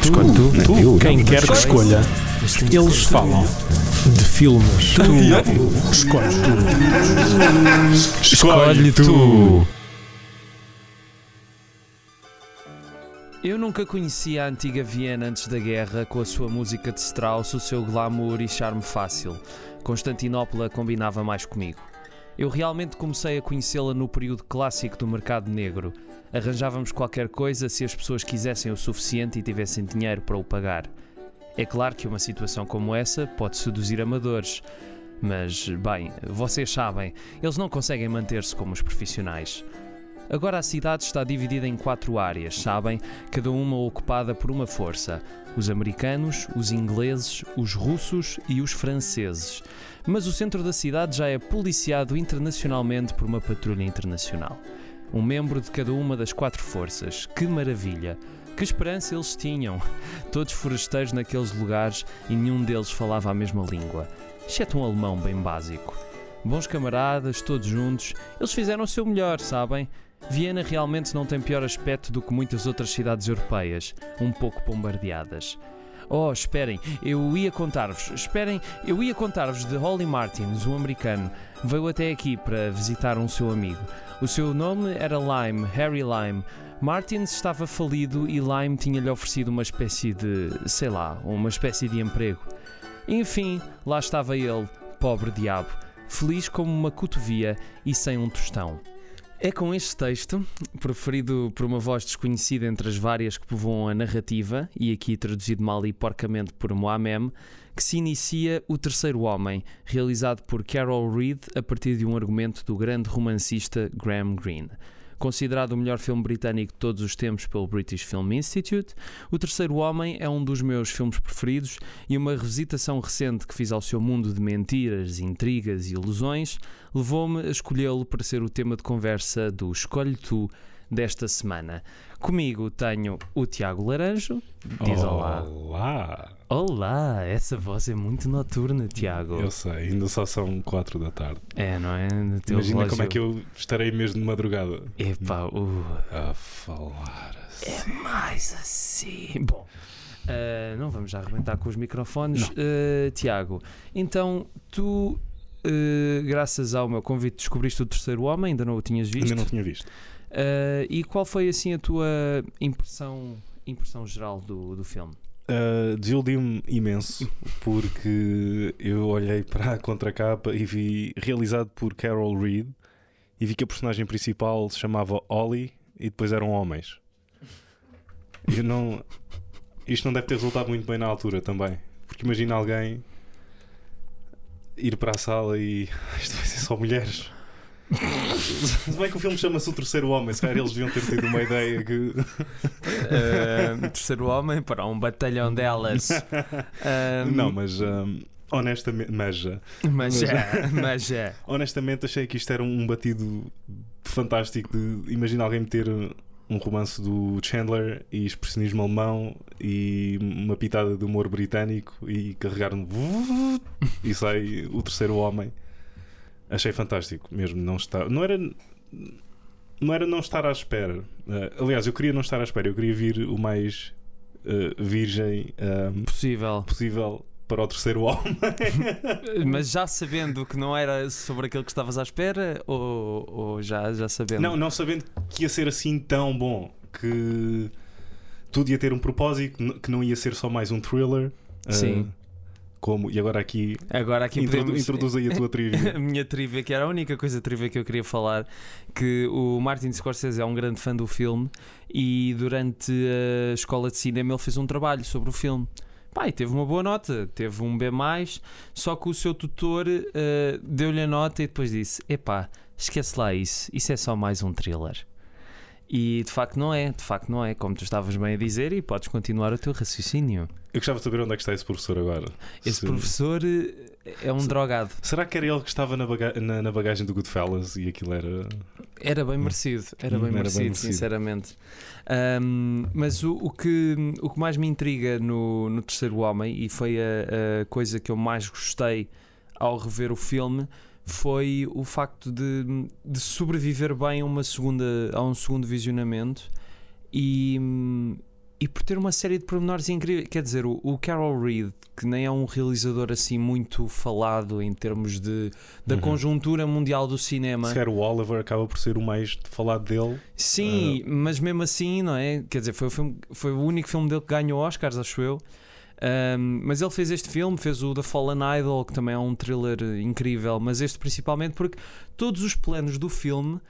Escolhe tu. Tu, eu, Quem eu. quer que escolha. Que Eles falam de filmes. Tu escolhes tu. Escolhe tu. Eu nunca conheci a antiga Viena antes da guerra com a sua música de Strauss, o seu glamour e charme fácil. Constantinopla combinava mais comigo. Eu realmente comecei a conhecê-la no período clássico do mercado negro. Arranjávamos qualquer coisa se as pessoas quisessem o suficiente e tivessem dinheiro para o pagar. É claro que uma situação como essa pode seduzir amadores, mas, bem, vocês sabem, eles não conseguem manter-se como os profissionais. Agora a cidade está dividida em quatro áreas, sabem? Cada uma ocupada por uma força: os americanos, os ingleses, os russos e os franceses. Mas o centro da cidade já é policiado internacionalmente por uma patrulha internacional. Um membro de cada uma das quatro forças. Que maravilha! Que esperança eles tinham! Todos forasteiros naqueles lugares e nenhum deles falava a mesma língua, exceto um alemão bem básico. Bons camaradas, todos juntos, eles fizeram o seu melhor, sabem? Viena realmente não tem pior aspecto do que muitas outras cidades europeias, um pouco bombardeadas. Oh, esperem, eu ia contar-vos, esperem, eu ia contar-vos de Holly Martins, um americano. Veio até aqui para visitar um seu amigo. O seu nome era Lime, Harry Lime. Martins estava falido e Lime tinha-lhe oferecido uma espécie de, sei lá, uma espécie de emprego. Enfim, lá estava ele, pobre diabo, feliz como uma cotovia e sem um tostão. É com este texto, preferido por uma voz desconhecida entre as várias que povoam a narrativa, e aqui traduzido mal e porcamente por Moamem, que se inicia O Terceiro Homem, realizado por Carol Reed a partir de um argumento do grande romancista Graham Greene. Considerado o melhor filme britânico de todos os tempos pelo British Film Institute, O Terceiro Homem é um dos meus filmes preferidos e uma revisitação recente que fiz ao seu mundo de mentiras, intrigas e ilusões levou-me a escolhê-lo para ser o tema de conversa do Escolhe Tu desta semana. Comigo tenho o Tiago Laranjo. Diz olá. Olá. Olá, essa voz é muito noturna, Tiago. Eu sei, ainda só são 4 da tarde. É, não é? Imagina relógio. como é que eu estarei mesmo de madrugada Epá, uh, a falar é assim. mais assim. Bom, ah, não vamos já arrebentar com os microfones. Ah, Tiago, então tu, ah, graças ao meu convite, descobriste o terceiro homem, ainda não o tinhas visto. Ainda não tinha visto. Ah, e qual foi assim a tua impressão, impressão geral do, do filme? Uh, Desiludiu-me imenso porque eu olhei para a contracapa e vi realizado por Carol Reed e vi que a personagem principal se chamava Ollie e depois eram homens. Eu não. Isto não deve ter resultado muito bem na altura também. Porque imagina alguém ir para a sala e isto vai ser só mulheres. Se bem que o filme chama-se O Terceiro Homem, se calhar eles deviam ter tido uma ideia que. Ah, terceiro homem para um batalhão delas. Ah, Não, mas hum, honestamente, mas já. mas é, mas é. honestamente achei que isto era um batido fantástico de imagina alguém meter um romance do Chandler e expressionismo alemão e uma pitada de humor britânico e carregar no e sai o terceiro homem. Achei fantástico mesmo não estar, não era não era não estar à espera. Eh, aliás, eu queria não estar à espera, eu queria vir o mais eh, virgem eh, Possível. possível para o terceiro homem. Mas já sabendo que não era sobre aquilo que estavas à espera, ou, ou já, já sabendo? Não, não sabendo que ia ser assim tão bom, que tudo ia ter um propósito, que não ia ser só mais um thriller. ah, Sim. Como, e agora aqui, Agora aqui introdu- podemos... introduz aí a tua trivia. a minha trivia, que era a única coisa trivia que eu queria falar, que o Martin Scorsese é um grande fã do filme e durante a escola de cinema ele fez um trabalho sobre o filme. E teve uma boa nota, teve um B+, só que o seu tutor eh, deu-lhe a nota e depois disse, epá, esquece lá isso, isso é só mais um thriller. E de facto não é, de facto não é, como tu estavas bem a dizer, e podes continuar o teu raciocínio. Eu gostava de saber onde é que está esse professor agora. Esse Se- professor eh, é um Se- drogado. Será que era ele que estava na, baga- na- na bagagem do Goodfellas e aquilo era. Era bem merecido, era bem, era bem merecido, merecido. sinceramente. Ahm, mas o, o que, o que mais me intriga no, no Terceiro Homem, e foi a, a coisa que eu mais gostei ao rever o filme, foi o facto de, de sobreviver bem a, uma segunda, a um segundo visionamento e, e por ter uma série de pormenores incríveis. Quer dizer, o, o Carol Reed, que nem é um realizador assim muito falado em termos de, da Uhum. conjuntura mundial do cinema. Se calhar o Oliver acaba por ser o mais falado dele. Sim, mas mesmo assim, não é? Quer dizer, foi o, filme- foi o único filme dele que ganhou Oscars, acho eu. Ahm, mas ele fez este filme, fez o The Fallen Idol, que também é um thriller incrível, mas este principalmente porque todos os planos do filme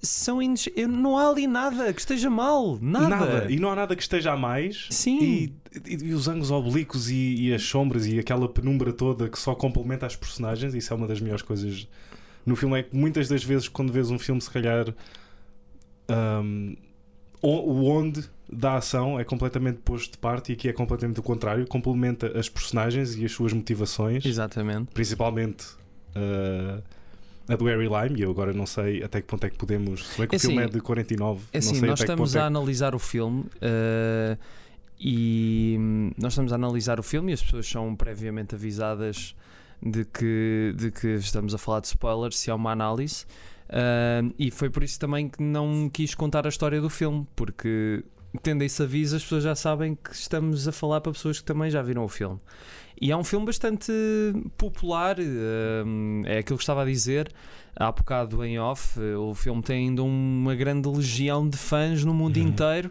são ines- não há ali nada que esteja mal, nada. E não há nada que esteja a mais. Sim. E, e- e os ângulos oblíquos e, e as sombras e aquela penumbra toda que só complementa as personagens, isso é uma das melhores coisas no filme. É que muitas das vezes, quando vês um filme, se calhar o o onde da ação é completamente posto de parte e aqui é completamente o contrário. Complementa as personagens e as suas motivações, Exatamente. principalmente. ah, a do Harry Lime, e eu agora não sei até que ponto é que podemos. Se bem que É o filme assim, é de 49, É não assim, sei nós até que estamos é a analisar o filme eh, e nós estamos a analisar o filme e as pessoas são previamente avisadas de que, de que estamos a falar de spoilers se há uma análise. Ah, e foi por isso também que não quis contar a história do filme, porque tendo esse aviso, as pessoas já sabem que estamos a falar para pessoas que também já viram o filme. E é um filme bastante popular, hum, é aquilo que estava a dizer há bocado em off. eh, O filme tem ainda uma grande legião de fãs no mundo Uhum. inteiro.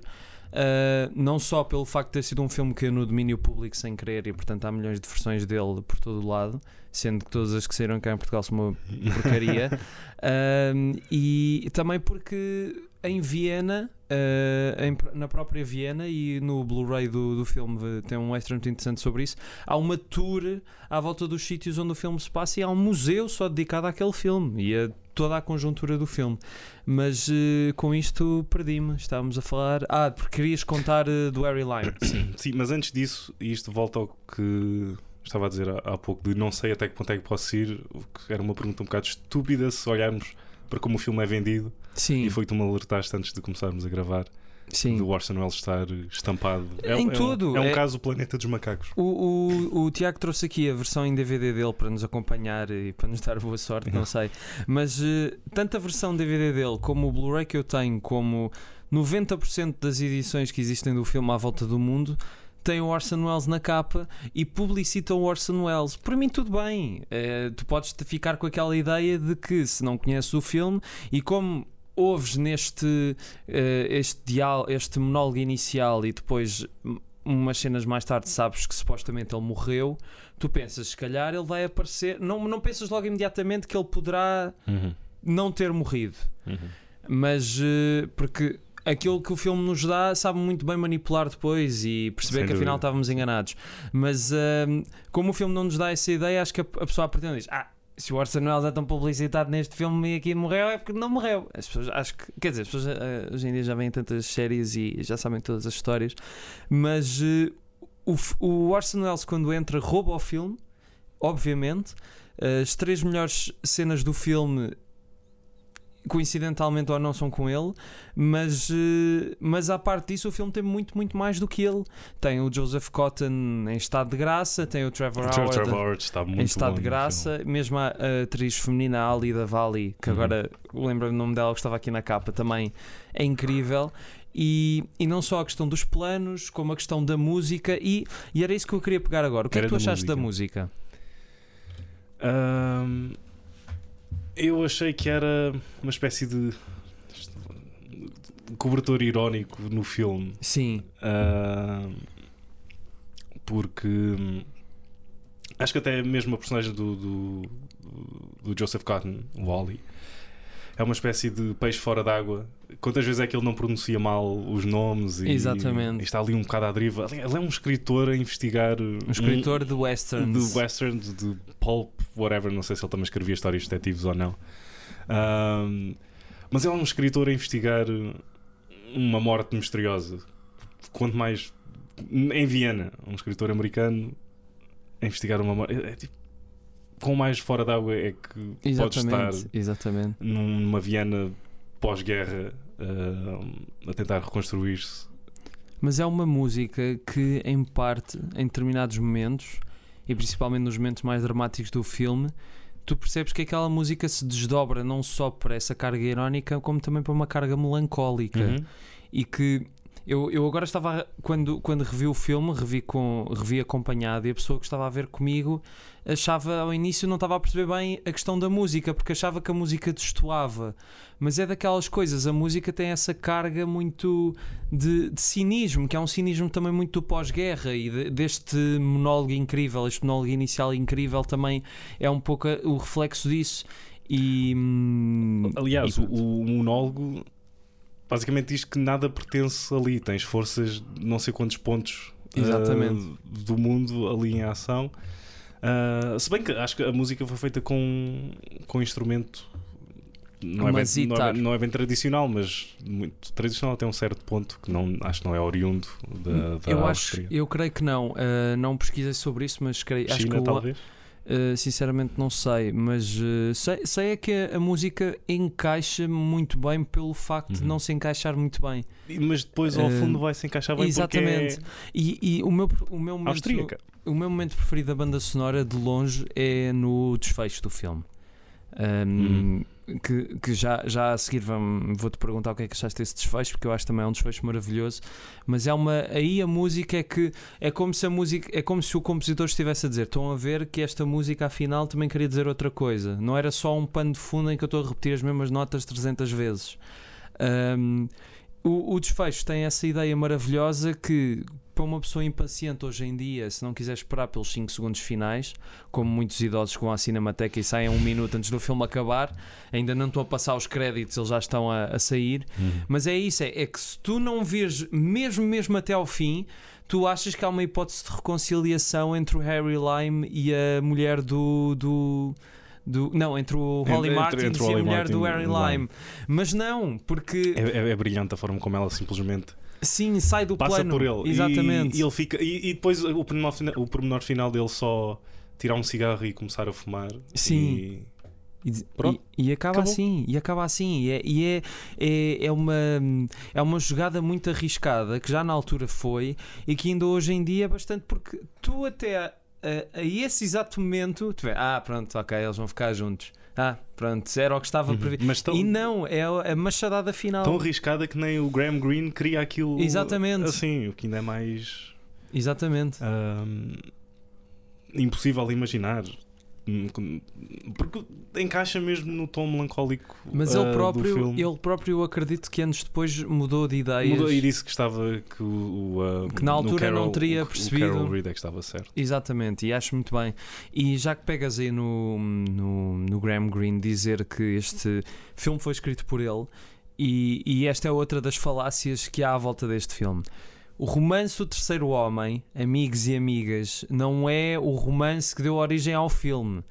Uh, não só pelo facto de ter sido um filme que é no domínio público sem querer e portanto há milhões de versões dele por todo o lado, sendo que todas as que saíram cá em Portugal são uma porcaria. Um, e também porque em Viena, uh, em- na própria Viena e no Blu-ray do, do filme tem um extra muito interessante sobre isso. Há uma tour à volta dos sítios onde o filme se passa e há um museu só dedicado àquele filme e a toda a conjuntura do filme. Mas uh, com isto perdi-me. Estávamos a falar. Ah, porque querias contar uh, do Harry Lime. Sim. Sim, mas antes disso, isto volta ao que estava a dizer há, há pouco, de não sei até que ponto é que posso ir, que era uma pergunta um bocado estúpida se olharmos para como o filme é vendido. Sim, E foi que tu me alertaste antes de começarmos a gravar sim. do Orson Welles estar estampado. É, Em é um- tudo, É um, é- caso o Planeta dos Macacos. O, o, o Tiago trouxe aqui a versão em DVD dele para nos acompanhar e para nos dar boa sorte, não sei. Mas eh, tanto a versão DVD dele como o Blu-ray que eu tenho, como 90% das edições que existem do filme à volta do mundo, tem o Orson Welles na capa e publicitam o Orson Welles. Para mim, tudo bem. Eh, tu podes ficar com aquela ideia de que se não conheces o filme e como ouves neste eh, este, dial, este monólogo inicial e depois umas cenas mais tarde sabes que supostamente ele morreu, tu pensas, se calhar ele vai aparecer. Não, não pensas logo imediatamente que ele poderá não ter morrido, mas eh, porque aquilo que o filme nos dá sabe muito bem manipular depois e perceber Sem que afinal dúvida. estávamos enganados. Mas hum, como o filme não nos dá essa ideia, acho que a, a pessoa partir diz: Ah, se o Orson Welles é tão publicitado neste filme e aqui morreu, é porque não morreu. As pessoas acho que, quer dizer, as pessoas eh, hoje em dia já veem tantas séries e já sabem todas as histórias, mas eh, o, o Orson Welles, quando entra, rouba o filme, obviamente. As três melhores cenas do filme coincidentalmente ou não são com ele, mas, eh, mas à parte disso o filme tem muito, muito mais do que ele. Tem o Joseph Cotton em estado de graça, tem o Trevor O Trevor Howard Howard está muito em estado bom de graça, mesmo a, a atriz feminina Ali da Valley, que Uhum. agora lembro-me o nome dela que estava aqui na capa também, é incrível. E, e não só a questão dos planos, como a questão da música, e, e era isso que eu queria pegar agora. O que é Era que tu da achaste da música? Ahm, eu achei que era uma espécie de cobertor irónico no filme. Sim, Ahm, porque hum, acho que até mesmo a personagem do, do, do Joseph Cotton, o Wally, é uma espécie de peixe fora d'água. Quantas vezes é que ele não pronuncia mal os nomes e, Exatamente. e está ali um bocado à deriva? Ele é um escritor a investigar um escritor de westerns. de westerns, de pulp, whatever. Não sei se ele também escrevia histórias de detetives ou não. Ahm, mas ele é um escritor a investigar uma morte misteriosa. Quanto mais em Viena, um escritor americano a investigar uma morte. É, é tipo, quão mais fora d'água é que pode estar Exatamente, exatamente. numa Viena pós-guerra ah, a tentar reconstruir-se. Mas é uma música que, em parte, em determinados momentos, e principalmente nos momentos mais dramáticos do filme, tu percebes que aquela música se desdobra não só para essa carga irónica, como também para uma carga melancólica. Uhum. E que Eu, eu agora estava, quando, quando revi o filme, revi, com, revi acompanhado e a pessoa que estava a ver comigo achava ao início não estava a perceber bem a questão da música, porque achava que a música destoava. Mas é daquelas coisas, a música tem essa carga muito de, de cinismo, que é um cinismo também muito do pós-guerra e de- deste monólogo incrível, este monólogo inicial incrível também é um pouco o reflexo disso. E, hum, Aliás, e o, o monólogo basicamente diz que nada pertence ali. Tens forças não sei quantos pontos Exatamente. do mundo ali em ação. Ah, se bem que acho que a música foi feita com, com instrumento. Não é, bem, não, é, não é bem tradicional, mas muito tradicional até um certo ponto que não, acho que não é oriundo da, da eu acho, Áustria. eu creio que não. Uh, não pesquisei sobre isso, mas creio, acho China, que o- talvez. Uh, sinceramente não sei, mas uh, sei, sei é que a, a música encaixa muito bem pelo facto de Uhum. não se encaixar muito bem. E- Mas depois ao Ah, fundo vai se encaixar bem exatamente. porque E, e o meu o meu é momento austríaca. o meu momento preferido da banda sonora de longe é no desfecho do filme. Um, que, que já, já a seguir vou-te perguntar o que é que achaste desse desfecho, porque eu acho também é um desfecho maravilhoso. Mas é uma. Aí a música é que é como se a música é como se o compositor estivesse a dizer: estão a ver que esta música afinal também queria dizer outra coisa. Não era só um pano de fundo em que eu estou a repetir as mesmas notas 300 vezes. Um, o, o desfecho tem essa ideia maravilhosa que, para uma pessoa impaciente hoje em dia, se não quiser esperar pelos 5 segundos finais, como muitos idosos vão à cinemateca e saem um minuto antes do filme acabar, ainda não estão a passar os créditos, eles já estão a, a sair. Mas é isso, é, é que se tu não vires mesmo, mesmo até ao fim, tu achas que há uma hipótese de reconciliação entre o Harry Lime e a mulher do. do do, não, entre o Holly Entre- Martin entre e a mulher do Martin Harry e o Lime. Lime. Mas não, porque É, é- é brilhante a forma como ela simplesmente sim, sai do passa plano. por ele. Exatamente. E, e ele fica, e, e depois o pormenor, o pormenor final dele só tirar um cigarro e começar a fumar. Sim. E- E, e- e acaba Acabou. assim, e acaba assim. E, é, e é, é, é uma, é uma jogada muito arriscada que já na altura foi e que ainda hoje em dia é bastante porque tu até a, a- a esse exato momento tu vê, ah, pronto, ok, eles vão ficar juntos. Ah, pronto, era o que estava Uhum. previsto. Mas tão, E não, é a machadada final. tão arriscada que nem o Graham Greene queria aquilo Exatamente. assim, o que ainda é mais Exatamente. ahm, impossível de imaginar. Porque encaixa mesmo no tom melancólico Mas ah, ele do próprio, filme. ele próprio, acredito que anos depois mudou de ideias. Mudou e disse que estava que o, o, ah, Que na altura não Carol- teria o- percebido. O Carol Reed é que estava certo. Exatamente, e acho muito bem. E já que pegas aí no, no, no Graham Greene dizer que este filme foi escrito por ele, e, e esta é outra das falácias que há à volta deste filme. O romance do terceiro homem, amigos e amigas, não é o romance que deu origem ao filme.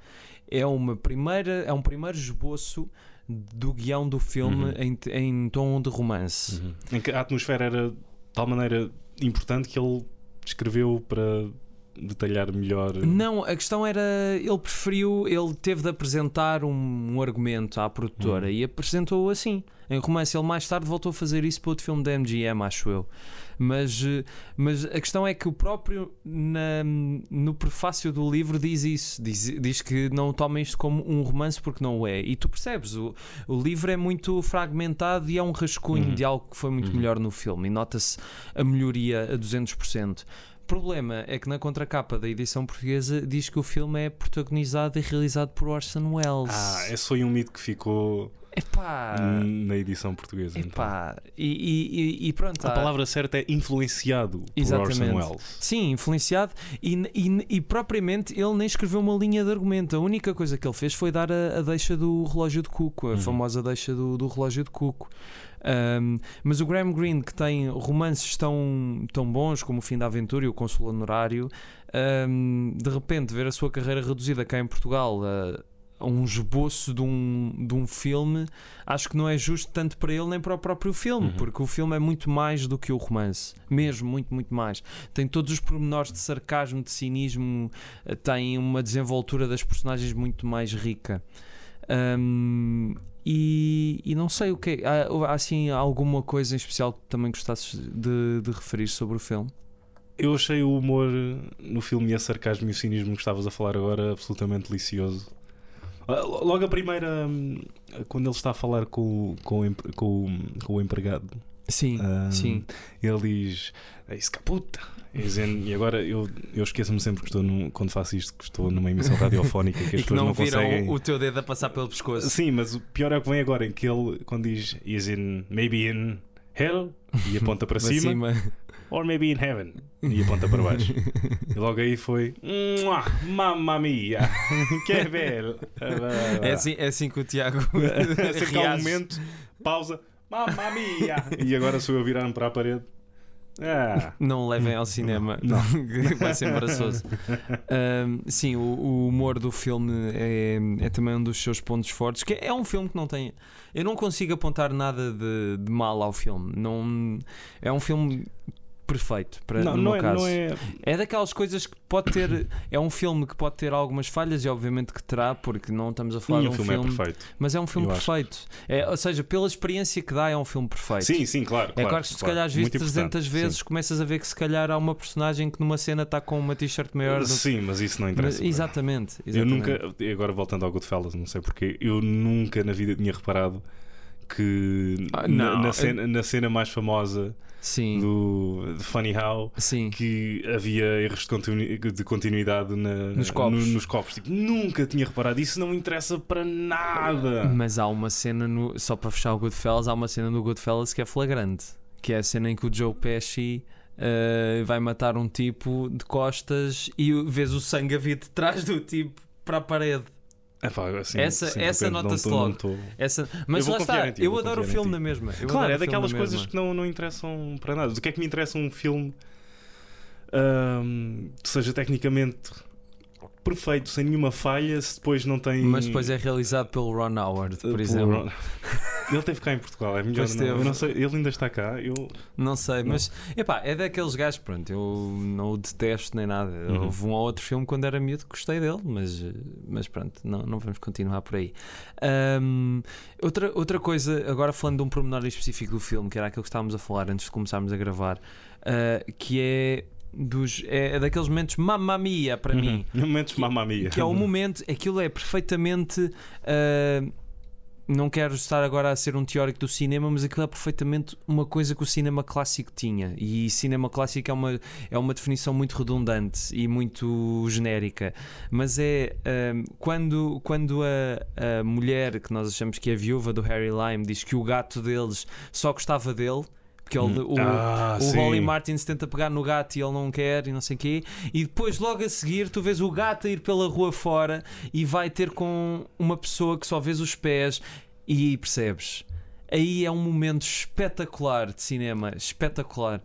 É, uma primeira, é um primeiro esboço do guião do filme Uhum. em, em tom de romance. Em que a atmosfera era de tal maneira importante que ele escreveu para detalhar melhor. Não, a questão era. Ele preferiu. Ele teve de apresentar um, um argumento à produtora Hum. e apresentou-o assim. Em romance, ele mais tarde voltou a fazer isso para outro filme da MGM, acho eu. Mas, eh, mas a questão é que o próprio na- no prefácio do livro diz isso. Diz, diz que não tomem isto como um romance porque não o é. E tu percebes, o, o livro é muito fragmentado e é um rascunho Uhum. de algo que foi muito Uhum. melhor no filme. E nota-se a melhoria a 200%. O problema é que na contracapa da edição portuguesa diz que o filme é protagonizado e realizado por Orson Welles. Ah, esse foi um mito que ficou Epá, na edição portuguesa. então. epá. E, e, e- e pronto. A há- palavra certa é influenciado por Exatamente. Orson Welles. Sim, influenciado e, e, propriamente ele nem escreveu uma linha de argumento. A única coisa que ele fez foi dar a, a deixa do relógio de Cuco, a Uhum. famosa deixa do, do relógio de Cuco. Um, mas o Graham Greene, que tem romances tão, tão bons como O Fim da Aventura e O Consul Honorário, um, de repente ver a sua carreira reduzida cá em Portugal a, a um esboço de um, de um filme, acho que não é justo tanto para ele nem para o próprio filme, Uhum. porque o filme é muito mais do que o romance, mesmo muito, muito mais. Tem todos os pormenores de sarcasmo, de cinismo, eh, tem uma desenvoltura das personagens muito mais rica. Um, e, e não sei o que é. Há, há, assim alguma coisa em especial que também gostasses de, de referir sobre o filme? Eu achei o humor no filme e a sarcasmo e o cinismo que estavas a falar agora absolutamente delicioso. Ah, Logo a primeira, hum, quando ele está a falar com, o- com, com, com o empregado Sim, Um, sim. Ele diz: É isso, puta. E dizem- E agora eu, eu esqueço-me sempre que estou num, quando faço isto, que estou numa emissão radiofónica que as E que pessoas não não, viram conseguem. o teu dedo a passar pelo pescoço. Sim, mas o pior é o que vem agora, em que ele, quando diz is in maybe in hell e aponta para Para cima, cima. Or maybe in heaven e aponta para baixo. E logo aí foi "Mua, mamma mia, que belo. É assim, é assim que o Tiago Assim que há um momento, pausa, mamma mia. E agora sou eu virar-me para a parede. Ah, Não o levem ao cinema, Não. que vai ser embaraçoso. Ahm, sim, o, o humor do filme é, é também um dos seus pontos fortes. Que é um filme que não tem. Eu não consigo apontar nada de, de mal ao filme. Não, é um filme perfeito para não, no não, meu é, caso. não é. É daquelas coisas que pode ter. É um filme que pode ter algumas falhas e obviamente que terá, porque não estamos a falar de um filme, filme. é perfeito. mas é um filme Eu perfeito. É, ou seja, pela experiência que dá, é um filme perfeito. Sim, sim, claro. É claro que se calhar as Muito viste 300 importante, vezes, começas a ver que se calhar há uma personagem que numa cena está com uma t-shirt maior. do- Sim, mas isso não Mas- interessa. exatamente, Eu exatamente. nunca, e agora voltando ao Goodfellas, não sei porque, eu nunca na vida tinha reparado que Ah, na, na cena, na cena mais famosa Sim, do de Funny How sim. que havia erros de, continu- de continuidade na- Nos copos. no- nos copos. Tipo, nunca tinha reparado. Isso não me interessa para nada. Mas há uma cena, no, só para fechar o Goodfellas, há uma cena no Goodfellas que é flagrante. Que é a cena em que o Joe Pesci eh, vai matar um tipo de costas e vês o sangue a vir de trás do tipo para a parede. Epá, assim, Essa- assim, essa nota-se logo. tô- Essa, mas lá está, ti, eu adoro o filme na mesma. Eu Claro, é daquelas coisas mesma. que não, não interessam para nada. Do que é que me interessa um filme ahm, que seja tecnicamente perfeito, sem nenhuma falha, se depois não tem. Mas depois é realizado pelo Ron Howard, Uh, por pelo exemplo. Ron- Ele teve cá em Portugal, é melhor não. Eu não sei, ele ainda está cá. Eu... Não sei, Não. mas epá, é daqueles gajos, pronto, eu não o detesto nem nada. Uhum. Houve um ou outro filme quando era miúdo que gostei dele, mas, mas pronto, não, não vamos continuar por aí. Ahm, outra, outra coisa, agora falando de um pormenor específico do filme, que era aquilo que estávamos a falar antes de começarmos a gravar, ah, que é dos é, é daqueles momentos mamma mia para mim. Uhum. Momentos mamma mia. Que é o momento, aquilo é perfeitamente. ah, não quero estar agora a ser um teórico do cinema, mas aquilo é perfeitamente uma coisa que o cinema clássico tinha. E cinema clássico é uma, é uma definição muito redundante e muito genérica. Mas é ah, quando, quando a, a mulher que nós achamos que é a viúva do Harry Lime diz que o gato deles só gostava dele. Porque ele, o, Ah, o. Holly Martin se tenta pegar no gato e ele não quer e não sei o quê. E depois, logo a seguir, tu vês o gato a ir pela rua fora e vai ter com uma pessoa que só vês os pés e percebes. Aí é um momento espetacular de cinema, espetacular.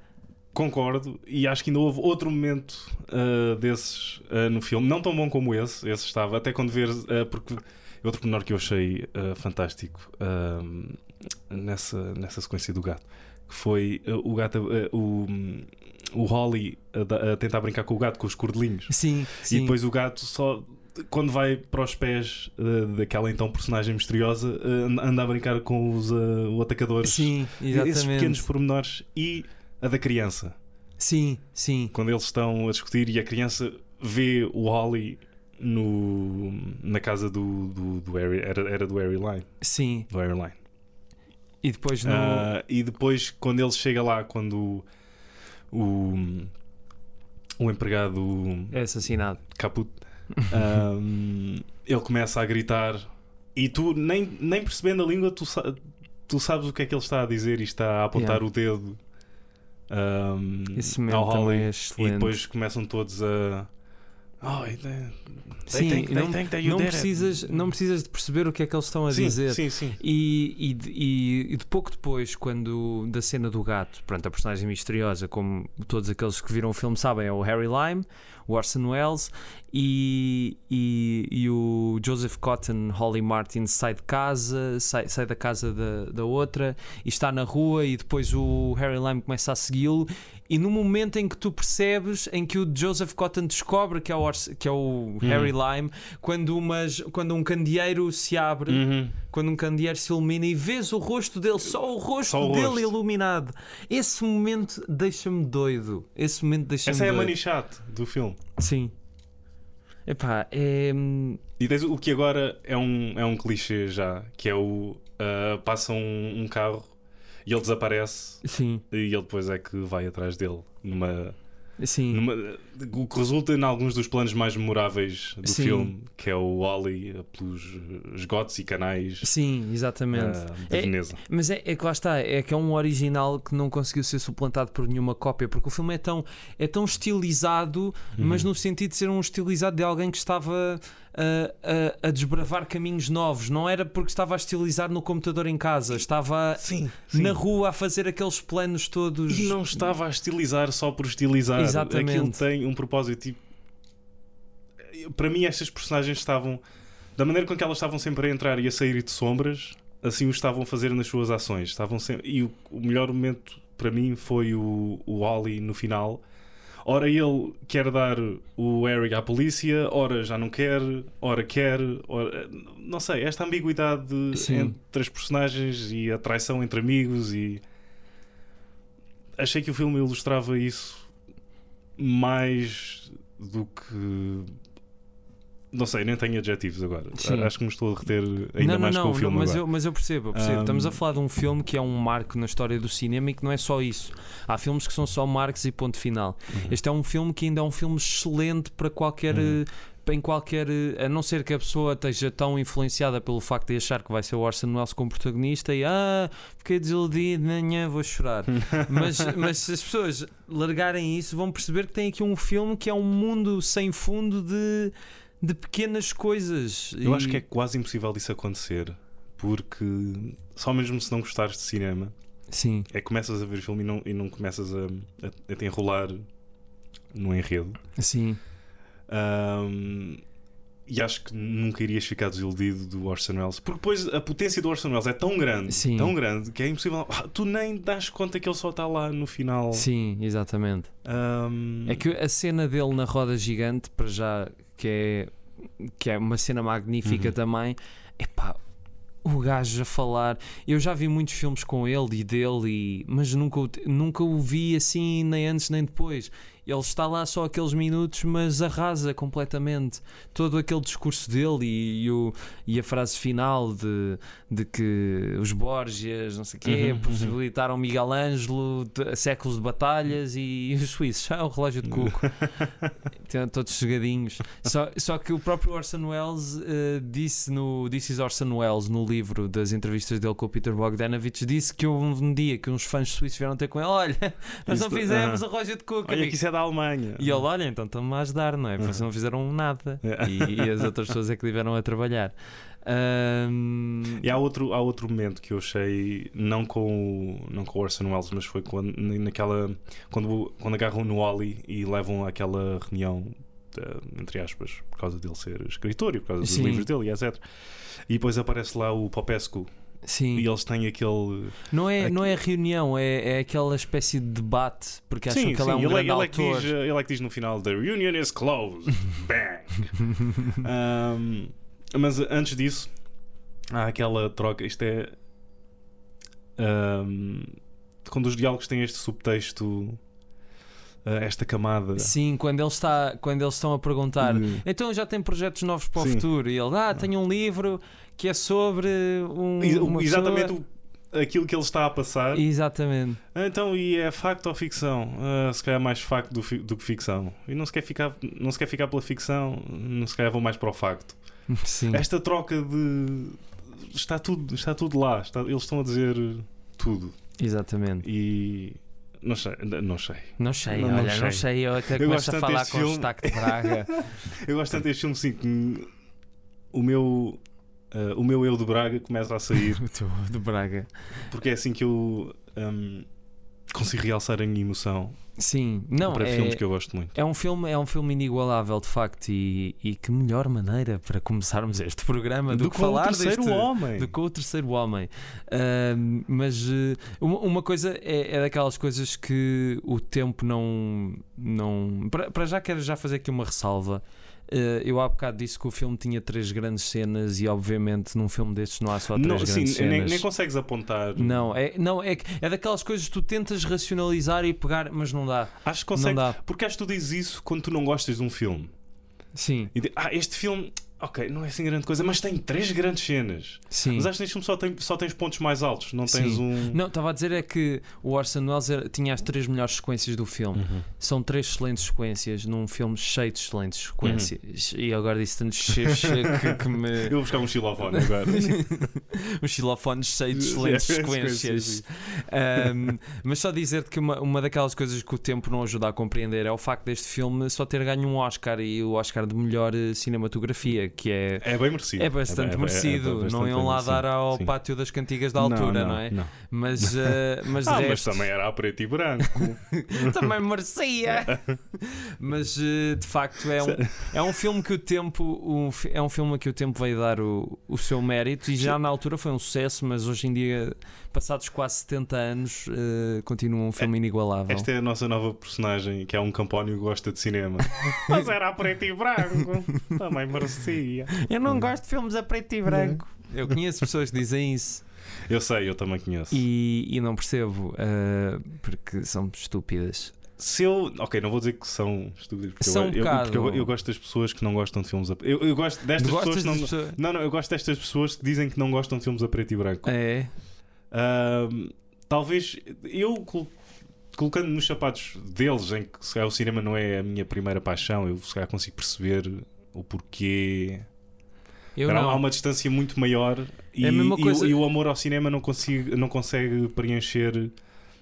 Concordo, e acho que ainda houve outro momento uh, desses uh, no filme, não tão bom como esse, esse estava, até quando ver, uh, porque outro menor que eu achei fantástico nessa, nessa sequência do gato, que foi uh, o gato, uh, o, o Holly a, tentar brincar com o gato, com os cordelinhos, Sim, sim. e depois o gato só. Quando vai para os pés uh, daquela então personagem misteriosa, uh, anda a brincar com os uh, o atacadores. Sim, Esses exatamente. pequenos pormenores e a da criança Sim, sim. quando eles estão a discutir e a criança vê o Holly no, na casa do, do, do Harry, era, era do Harry Line, Sim. do Harry Line. E depois no. Ah, e depois quando ele chega lá, quando o, o, o empregado é assassinado. Caput ahm, ele começa a gritar e tu nem, nem percebendo a língua tu, tu sabes o que é que ele está a dizer e está a apontar Yeah. o dedo ahm, Esse ao Holly é e depois começam todos a oh, they- Sim, think- não, não did it. precisas, não precisas de perceber o que é que eles estão a sim, dizer. sim, sim. E, e, de- e- e de pouco depois, quando da cena do gato, pronto, a personagem misteriosa, como todos aqueles que viram o filme sabem, é o Harry Lime, o Orson Welles e, e, e o Joseph Cotton Holly Martin sai de casa, sai, sai da casa da, da outra e está na rua e depois o Harry Lime começa a segui-lo e no momento em que tu percebes em que o Joseph Cotton descobre que é o, Orson- que é o Harry Lime quando, umas, quando um candeeiro se abre Uhum. Quando um candeeiro se ilumina e vês o rosto dele, só o rosto Só o dele rosto. iluminado. Esse momento deixa-me doido. Esse momento deixa-me Essa é a doido. shot do filme. Sim. Epá, é. E tens o que agora é um, é um clichê já, que é o uh, passa um, um carro e ele desaparece Sim, e ele depois é que vai atrás dele numa, sim. numa o que resulta em alguns dos planos mais memoráveis do Sim. filme, que é o Ollie eh, pelos esgotos e canais Sim, exatamente. ah, de É- Veneza. Mas é, é que lá está, é que é um original que não conseguiu ser suplantado por nenhuma cópia, porque o filme é tão, é tão estilizado, mas no sentido de ser um estilizado de alguém que estava a, a, a desbravar caminhos novos. Não era porque estava a estilizar no computador em casa, estava Sim, na rua a fazer aqueles planos todos. E não estava a estilizar só por estilizar. Exatamente. Aquilo tem um propósito. Tipo, para mim, estas personagens estavam, da maneira com que elas estavam sempre a entrar e a sair de sombras, assim o estavam a fazer nas suas ações. Estavam sempre... E o, o melhor momento para mim foi o, o Ollie no final. Ora ele quer dar o Harry à polícia, ora já não quer, ora quer, ora... não sei, esta ambiguidade Sim. entre as personagens e a traição entre amigos e achei que o filme ilustrava isso mais do que não sei, nem tenho adjetivos agora. Sim. Acho que me estou a reter ainda não, mais não, com o não, filme mas, agora. eu, mas eu percebo, eu percebo. Um, Estamos a falar de um filme que é um marco na história do cinema e que não é só isso. Há filmes que são só marcos e ponto final. Uhum. Este é um filme que ainda é um filme excelente para qualquer. Uhum. Em qualquer. eh, A não ser que a pessoa esteja tão influenciada pelo facto de achar que vai ser o Orson Welles como protagonista e ah, fiquei desiludido, amanhã vou chorar. mas, mas se as pessoas largarem isso, vão perceber que tem aqui um filme que é um mundo sem fundo de, de pequenas coisas. Eu E- acho que é quase impossível disso acontecer, porque só mesmo se não gostares de cinema, Sim. é que começas a ver filme e não, e não começas a, a, a te enrolar no enredo. Sim. Ahm, e acho que nunca irias ficar desiludido do Orson Welles, porque depois a potência do Orson Welles é tão grande, Sim. tão grande, que é impossível. Ah, tu nem das conta que ele só está lá no final. Sim, exatamente. Ahm, É que a cena dele na roda gigante, para já, que é, que é uma cena magnífica Uhum. também, epá, o gajo a falar. Eu já vi muitos filmes com ele e dele, e, mas nunca, nunca o vi assim, nem antes nem depois. Ele está lá só aqueles minutos, mas arrasa completamente todo aquele discurso dele e, e o, e a frase final de, de que os Borgias, não sei o quê, Uhum, uhum. possibilitaram Miguel Ângelo de- séculos de batalhas e, os suíços, ah, o relógio de cuco. Todos cegadinhos. Só, só que o próprio Orson Welles eh, disse no This is Orson Welles, no livro das entrevistas dele com o Peter Bogdanovich, disse que houve um dia que uns fãs suíços vieram ter com ele: Olha, nós não Isso- fizemos ah. a relógio de cuco. Olha, amigo." que isso é da Alemanha. E ele, olha, então estão-me a ajudar, não é? Porque vocês não fizeram nada. E, e as outras pessoas é que tiveram a trabalhar. Ahm, E há outro, há outro momento que eu achei, não com o, não com o Orson Welles, mas foi quando, naquela, quando, quando agarram no Oli e levam àquela reunião, eh, entre aspas, por causa dele ser escritor e por causa dos Sim. livros dele e etc. E depois aparece lá o Popescu sim. e eles têm aquele. Não é, não é reunião, é, é aquela espécie de debate, porque acham sim, que ele é um sim, ele, grande ele é que autor. diz, ele é que diz no final: The reunion is closed. Bang! Um, mas antes disso, há aquela troca. Isto é. um, quando os diálogos têm este subtexto, esta camada. Sim, quando, ele está, quando eles estão a perguntar. de- Então já tem projetos novos para Sim. o futuro. E ele, ah, tenho um livro que é sobre um. Uma exatamente pessoa- aquilo que ele está a passar. Exatamente. Então, e é facto ou ficção? Ah, se calhar mais facto do, do que ficção. E não se, quer ficar, não se quer ficar pela ficção, não se calhar vou mais para o facto. Sim. Esta troca de. Está tudo, está tudo lá. está- eles estão a dizer tudo. Exatamente. E. Não sei. Não sei. Não sei, Não- não olha, não sei. sei. Eu até Eu começo gosto a falar com o filme. destaque de Braga. Eu gosto tanto deste filme sim que o meu. ah, o meu eu de Braga começa a sair O teu de Braga. porque é assim que eu ahm, consigo realçar a minha emoção Sim, não, para é, filmes que eu gosto muito. é um filme, é um filme inigualável de facto e, e que melhor maneira para começarmos este programa do, que com o falar terceiro deste, homem. do que o terceiro homem. Ahm, mas eh, uma, uma coisa é, é daquelas coisas que o tempo não. não para, para já quero já fazer aqui uma ressalva. Eh, eu há bocado disse que o filme tinha três grandes cenas e obviamente num filme destes não há só três Não, grandes sim, cenas. nem, nem consegues apontar. Não, é, não é, é daquelas coisas que tu tentas racionalizar e pegar, mas não dá. Acho que Não consegues. dá. Porque acho que tu dizes isso quando tu não gostas de um filme. Sim, E ah, este filme ok, não é assim grande coisa, mas tem três grandes cenas. Sim. Mas acho que neste filme só, tem, só tens pontos mais altos, não tens Sim. um. Não, estava a dizer é que o Orson Welles tinha as três melhores sequências do filme. Uhum. São três excelentes sequências num filme cheio de excelentes sequências. Uhum. E agora disse tanto que, que me. Eu vou buscar um xilofone agora. um xilofone cheio de excelentes sequências. Um, mas só dizer-te que uma, uma daquelas coisas que o tempo não ajuda a compreender é o facto deste filme só ter ganho um Oscar e o Oscar de melhor eh, que é. É bem merecido. É bastante bem- merecido, bastante não iam lá merecido. dar ao Sim. pátio das cantigas da altura, não, é? Não. Mas, eh, mas Ah, mas resto, também era a preto e branco. também merecia. Mas eh, de facto é um, é um filme que o tempo um é um filme a que o tempo veio dar o, o seu mérito e já na altura foi um sucesso, mas hoje em dia, passados quase 70 anos, eh, continua um filme inigualável. Esta é a nossa nova personagem, que é um campónio que gosta de cinema. Mas era a preto e branco. Também merecia. Eu não gosto de filmes a preto e branco. Eu conheço pessoas que dizem isso Eu sei, eu também conheço. e, e não percebo eh, porque são estúpidas. Se eu. Ok, não vou dizer que são estúpidos. Porque, São eu, um eu- porque eu, eu gosto das pessoas que não gostam de filmes a eu, eu gosto destas pessoas que não. pessoas- Não, não, eu gosto destas pessoas que dizem que não gostam de filmes a preto e branco. É. Talvez eu col- colocando nos sapatos deles, em que se calhar o cinema não é a minha primeira paixão, eu se calhar consigo perceber o porquê. Eu Há- não. Há uma distância muito maior e, É e o- coisa- e o amor ao cinema não, consigo, não consegue preencher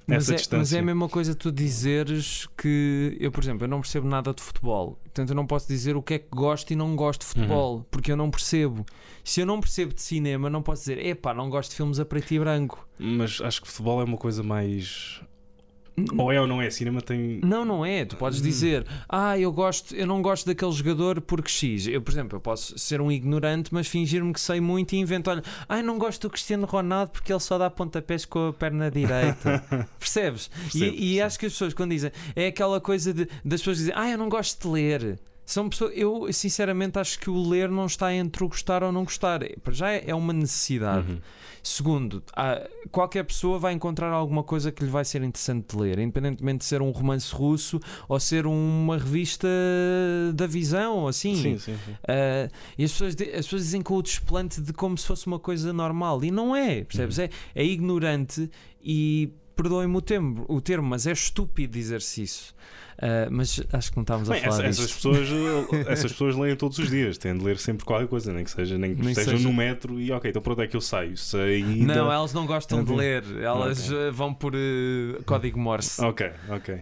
Mas é, distância. mas é a mesma coisa tu dizeres que eu, por exemplo, eu não percebo nada de futebol. Portanto, eu não posso dizer o que é que gosto e não gosto de futebol, porque eu não percebo. Se eu não percebo de cinema, não posso dizer, epá, não gosto de filmes a preto e branco. Mas acho que futebol é uma coisa mais. Ou é ou não é? Cinema tem. Não, não é. Tu podes dizer, ah, eu gosto, eu não gosto daquele jogador porque X. Eu, por exemplo, eu posso ser um ignorante, mas fingir-me que sei muito e invento, olha, ah, eu não gosto do Cristiano Ronaldo porque ele só dá pontapés com a perna direita. Percebes? Percebo, e, e acho que as pessoas, quando dizem, é aquela coisa de, das pessoas dizem, ah, eu não gosto de ler. São pessoas, eu sinceramente acho que o ler não está entre o gostar ou não gostar. Para já é é uma necessidade. Uhum. Segundo, há- qualquer pessoa vai encontrar alguma coisa que lhe vai ser interessante de ler, independentemente de ser um romance russo ou ser uma revista da visão, assim. Sim, sim, sim. Ah, e as pessoas, as pessoas dizem com o desplante de como se fosse uma coisa normal. E não é, percebes? É, é ignorante e. Perdoem-me o termo, o termo, mas é estúpido dizer-se isso. Ah, mas acho que não estávamos a Bem, falar essa- essas, pessoas, eh, essas pessoas leem todos os dias, têm de ler sempre qualquer coisa, nem que seja, nem que Nem estejam seja. no metro e ok, então para onde é que eu saio? Saí Não, da- elas não gostam de ler, elas ah, vão por ah, código Morse. Ok, ok.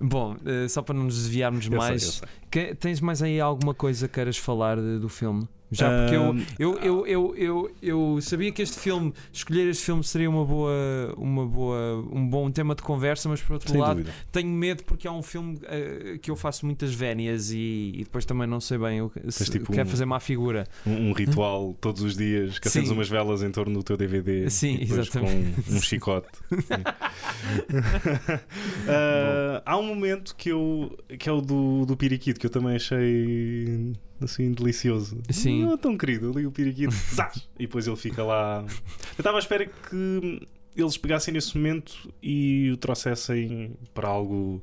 Bom, eh, só para não nos desviarmos Eu sei, mais, eu sei. que- tens mais aí alguma coisa que queiras falar de- do filme? Já porque eu, eu, eu, eu, eu, sabia que este filme, escolher este filme seria uma boa, uma boa, um bom tema de conversa, mas por outro lado tenho medo porque é um filme eh, que eu faço muitas vénias e, depois também não sei bem se tipo quer fazer má figura. Um, ritual todos os dias que acendes umas velas em torno do teu DVD Sim, exatamente. com um chicote. Ah, há um momento que eu que é o do, do Piriquito que eu também achei assim delicioso. Sim. É tão querido, ali o Piriquito zás, e depois ele fica lá. Eu estava à espera que eles pegassem nesse momento e o trouxessem para algo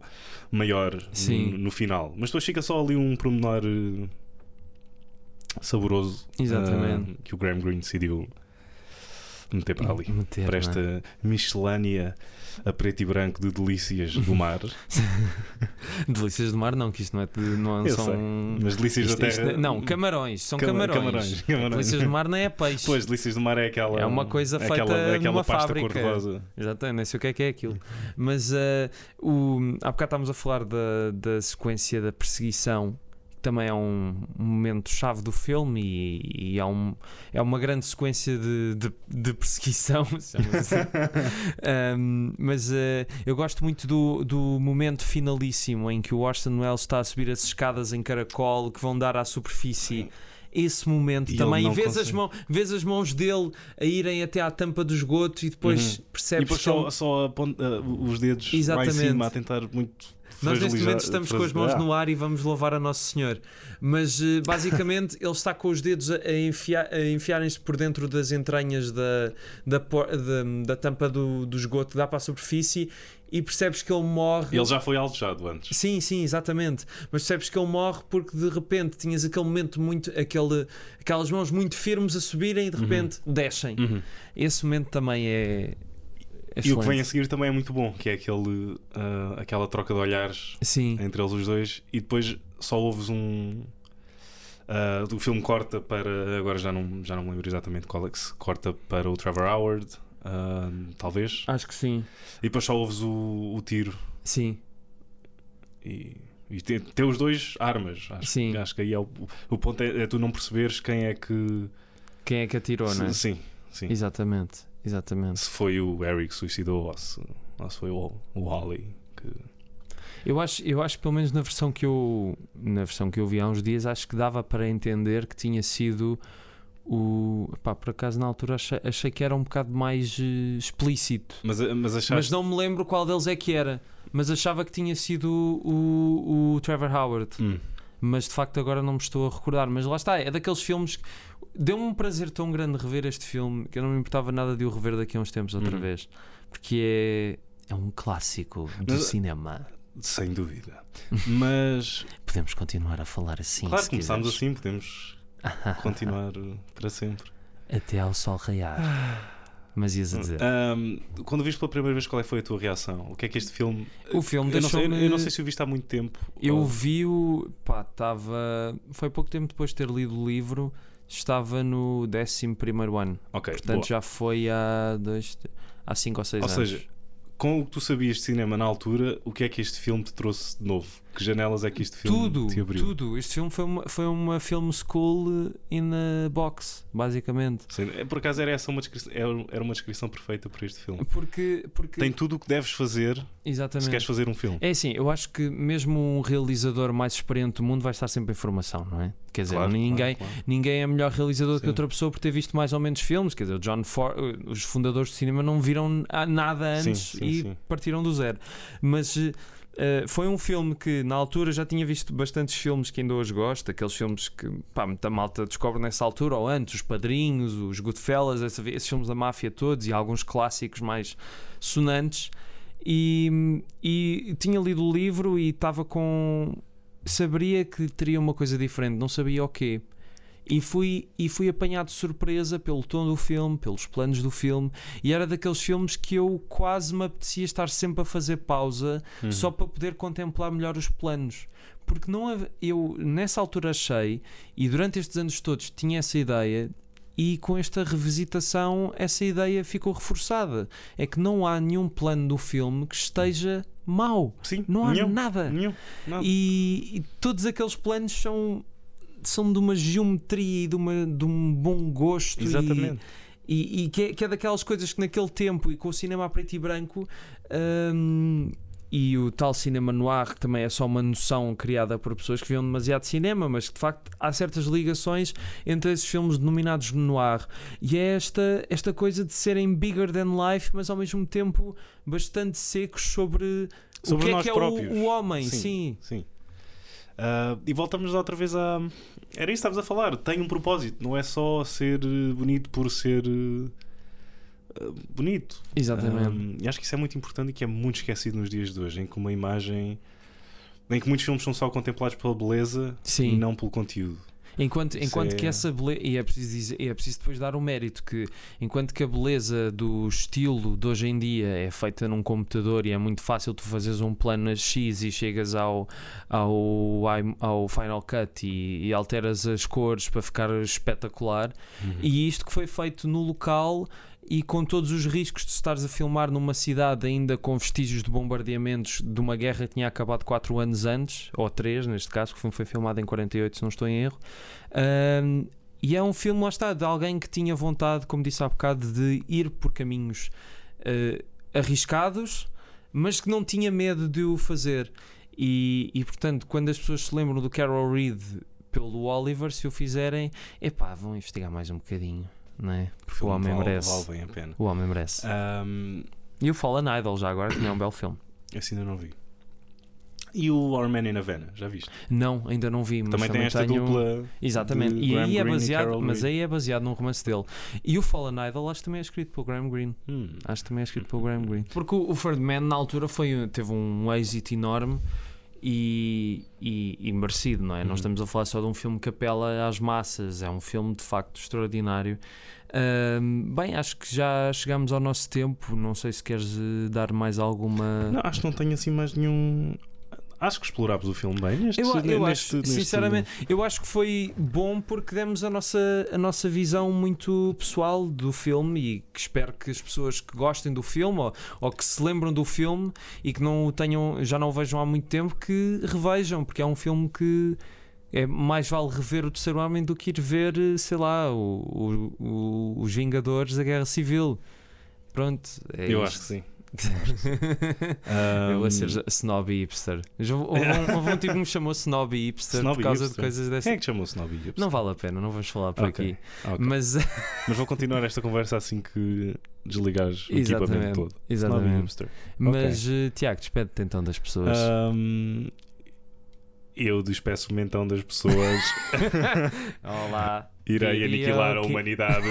maior Sim. no, no final. Mas depois fica só ali um promenor eh, saboroso Exatamente. ah, que o Graham Greene decidiu meter para ali. Meter, Para é? esta miscelânea a preto e branco de delícias do mar. Delícias do mar, não, que isto não, é de, não Eu são. sei, Mas delícias Isto- da isto- terra. não, camarões, são Cama- camarões. camarões, camarões. Delícias do mar não é peixe. Pois, delícias do mar é aquela. É uma coisa é feita aquela, é aquela numa pasta fábrica. cor-de-rosa. Exatamente, nem sei o que é que é aquilo. Mas eh, o, há bocado estávamos a falar da, da sequência da perseguição, também é um, um momento-chave do filme e, e é, um, é uma grande sequência de, de, de perseguição. chama-se. Um, mas eh, eu gosto muito do, do momento finalíssimo em que o Orson Welles está a subir as escadas em caracol que vão dar à superfície. Esse momento E também, e vês as, mão, vês as mãos dele a irem até à tampa do esgoto e depois Uhum. percebes E depois só, só aponta, uh, os dedos lá em Exatamente. cima a tentar muito Nós neste momento estamos com as mãos no ar e vamos louvar a Nosso Senhor. Mas eh, basicamente ele está com os dedos a, enfiar- a enfiarem-se por dentro das entranhas da, da, da, da tampa do, do esgoto que dá para a superfície e percebes que ele morre. Ele já foi alvejado antes. Sim, sim, exatamente. Mas percebes que ele morre porque de repente tinhas aquele momento muito. Aquele, aquelas mãos muito firmes a subirem e de repente descem. Uhum. Esse momento também é. E o que vem a excelente. seguir também é muito bom, que é aquele, ah, aquela troca de olhares Sim, entre eles os dois e depois só ouves um. ah, o filme corta para. Agora já não, já não me lembro exatamente qual é que se corta para o Trevor Howard, ah, talvez. acho que sim. E depois só ouves o, o tiro Sim, e, e tem, tem os dois armas. Acho, Sim. acho que aí é o, o ponto é, é tu não perceberes quem é que. quem é que atirou, não é? Sim, sim. Exatamente, exatamente. Se foi o Eric que suicidou ou se, ou se foi o, o Holly. Que... Eu acho, eu acho pelo menos na versão que eu na versão que eu vi há uns dias acho que dava para entender que tinha sido o pá, por acaso na altura achei, achei que era um bocado mais eh, explícito Mas, mas achaste. mas não me lembro qual deles é que era mas achava que tinha sido o, o Trevor Howard Hum. Mas de facto agora não me estou a recordar mas lá está, é daqueles filmes que deu-me um prazer tão grande rever este filme que eu não me importava nada de o rever daqui a uns tempos outra Uhum. vez porque é, é um clássico do Mas- cinema Sem dúvida. Mas, Podemos continuar a falar assim. claro, se começámos quiseres. assim, podemos continuar para sempre. Até ao sol raiar. Mas ias a dizer. Ahm, quando viste pela primeira vez, qual é foi a tua reação? O que é que este filme. o filme Eu não, sei, eu não sei se o viste há muito tempo. Eu ou- vi-o. Pá, estava. Foi pouco tempo depois de ter lido o livro. Estava no 11 ano. Ok, Portanto, boa. já foi há dois. Há 5 ou 6 Ou anos. seja, com o que tu sabias de cinema na altura, o que é que este filme te trouxe de novo? Que janelas é que este filme tudo, te abriu? tudo. Este filme foi uma, foi uma film school in a box, basicamente. Sim, é, por acaso era essa uma descrição, era era uma descrição perfeita para este filme. Porque. porque Tem tudo o que deves fazer exatamente. se queres fazer um filme. É assim, eu acho que mesmo um realizador mais experiente do mundo vai estar sempre em formação, não é? Quer dizer, Claro, ninguém, claro, claro. ninguém é melhor realizador que Sim. outra pessoa por ter visto mais ou menos filmes. Quer dizer, o John Ford, os fundadores de cinema não viram nada Sim, antes sim, e sim. partiram do zero. Mas eh, eh, foi um filme que na altura já tinha visto bastantes filmes que ainda hoje gosto, aqueles filmes que pá, muita malta descobre nessa altura ou antes, os Padrinhos, os Goodfellas, essa- esses filmes da máfia todos e alguns clássicos mais sonantes. E, e tinha lido o livro e estava com. Saberia que teria uma coisa diferente, não sabia o quê. E fui, e fui apanhado de surpresa pelo tom do filme, pelos planos do filme, e era daqueles filmes que eu quase me apetecia estar sempre a fazer pausa Uhum. só para poder contemplar melhor os planos. Porque não eu nessa altura achei, e durante estes anos todos tinha essa ideia, e com esta revisitação essa ideia ficou reforçada. É que não há nenhum plano do filme que esteja mau. Sim, Não há nenhum, nada. nenhum, nada. E, e todos aqueles planos são, são de uma geometria e de, uma, de um bom gosto. e- Exatamente. e, e que, é, que é daquelas coisas que naquele tempo e com o cinema a preto e branco hum, e o tal cinema noir que também é só uma noção criada por pessoas que viam demasiado cinema, mas que de facto há certas ligações entre esses filmes denominados noir e é esta, esta coisa de serem bigger than life, mas ao mesmo tempo bastante secos sobre, Sobre o que é que é o, o homem, Sim. sim. Sim. Ah, e voltamos outra vez a. Era isso que estavas a falar. Tem um propósito. Não é só ser eh, bonito por ser eh, bonito. Exatamente. Um, e acho que isso é muito importante e que é muito esquecido nos dias de hoje, em que uma imagem. em que muitos filmes são só contemplados pela beleza Sim. e não pelo conteúdo. Enquanto, Isso enquanto é- que essa beleza, e é preciso, dizer, é preciso depois dar o mérito que, enquanto que a beleza do estilo de hoje em dia é feita num computador e é muito fácil tu fazeres um plano X e chegas ao, ao, ao Final Cut e, e alteras as cores para ficar espetacular, e isto que foi feito no local e com todos os riscos de estares a filmar numa cidade ainda com vestígios de bombardeamentos de uma guerra que tinha acabado 4 anos antes, ou 3 neste caso, que foi filmado em 48, se não estou em erro. Ahm, e é um filme, lá está, de alguém que tinha vontade, como disse há bocado, de ir por caminhos eh, arriscados, mas que não tinha medo de o fazer. E, e portanto, quando as pessoas se lembram do Carol Reed pelo Oliver, se o fizerem, epá, vão investigar mais um bocadinho, não é? Porque o homem vale, merece. vale bem a pena. O homem merece. Um, E o Fallen Idol já agora, que é um belo filme. esse ainda não vi. E o Our Man in Havana, já viste? Não, ainda não vi, mas também tem esta tenho... dupla. Exatamente, e Graham aí é e baseado, mas Reed. aí é baseado num romance dele. E o Fallen Idol acho que também é escrito pelo Graham Greene. Hum. Acho que também é escrito pelo Graham Greene. Porque o, o Third Man na altura foi, teve um êxito enorme e, e, e merecido, não é? Uhum. Não estamos a falar só de um filme que apela às massas, é um filme de facto extraordinário. Ahm, bem, acho que já chegamos ao nosso tempo. Não sei se queres eh, dar mais alguma. Não, acho que não tenho assim mais nenhum. Acho que explorámos o filme bem neste, Eu, eu neste- acho, neste- sinceramente, eu acho que foi bom porque demos a nossa, a nossa visão muito pessoal do filme e que espero que as pessoas que gostem do filme ou, ou que se lembram do filme e que não tenham, já não o vejam há muito tempo, que revejam, porque é um filme que é mais vale rever o terceiro homem do que ir ver, sei lá, o, o- o- os Vingadores da Guerra Civil. Pronto, é Eu isto. acho que sim. Eu a ser snob e hipster. Houve um, houve um tipo que me chamou snob e hipster Snob por causa de hipster? coisas dessas. Quem é que chamou Snob Hipster? Não vale a pena, não vamos falar por Ok, aqui. ok. Mas, Mas vou continuar esta conversa assim que desligares o equipamento exatamente, todo. Snob exatamente. Hipster. Mas, eh, Tiago, despede-te então das pessoas. Ahm, eu despeço-me então das pessoas. Olá. Irei aniquilar a humanidade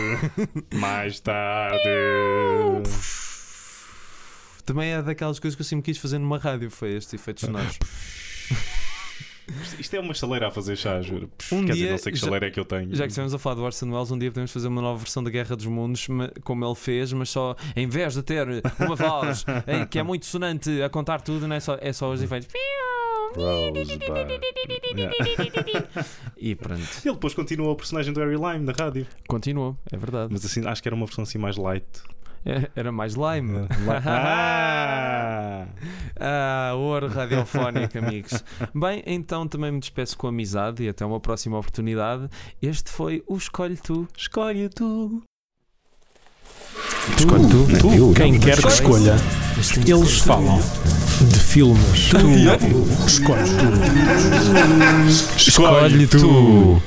mais tarde. Também é daquelas coisas que eu sempre quis fazer numa rádio, foi este efeito sonoros. Isto é uma chaleira a fazer chá, juro. Um Quer dia dizer, não sei que já- chaleira é que eu tenho. Já que estivemos a falar do Orson Welles, um dia podemos fazer uma nova versão da Guerra dos Mundos, como ele fez, mas só em vez de ter uma voz que é muito sonante a contar tudo, não é só, é só os efeitos. E pronto, Ele depois continuou o personagem do Harry Lime na rádio. continuou, é verdade. Mas assim, acho que era uma versão assim mais light. É, Era mais lime. ah! Ah, ouro radiofónico, amigos. Bem, então também me despeço com amizade e até uma próxima oportunidade. Este foi o Escolhe Tu. Escolhe tu. Escolhe tu. Tu. Quem quer que escolha, tem eles falam de filmes. Tu escolhe tu. Escolhe tu.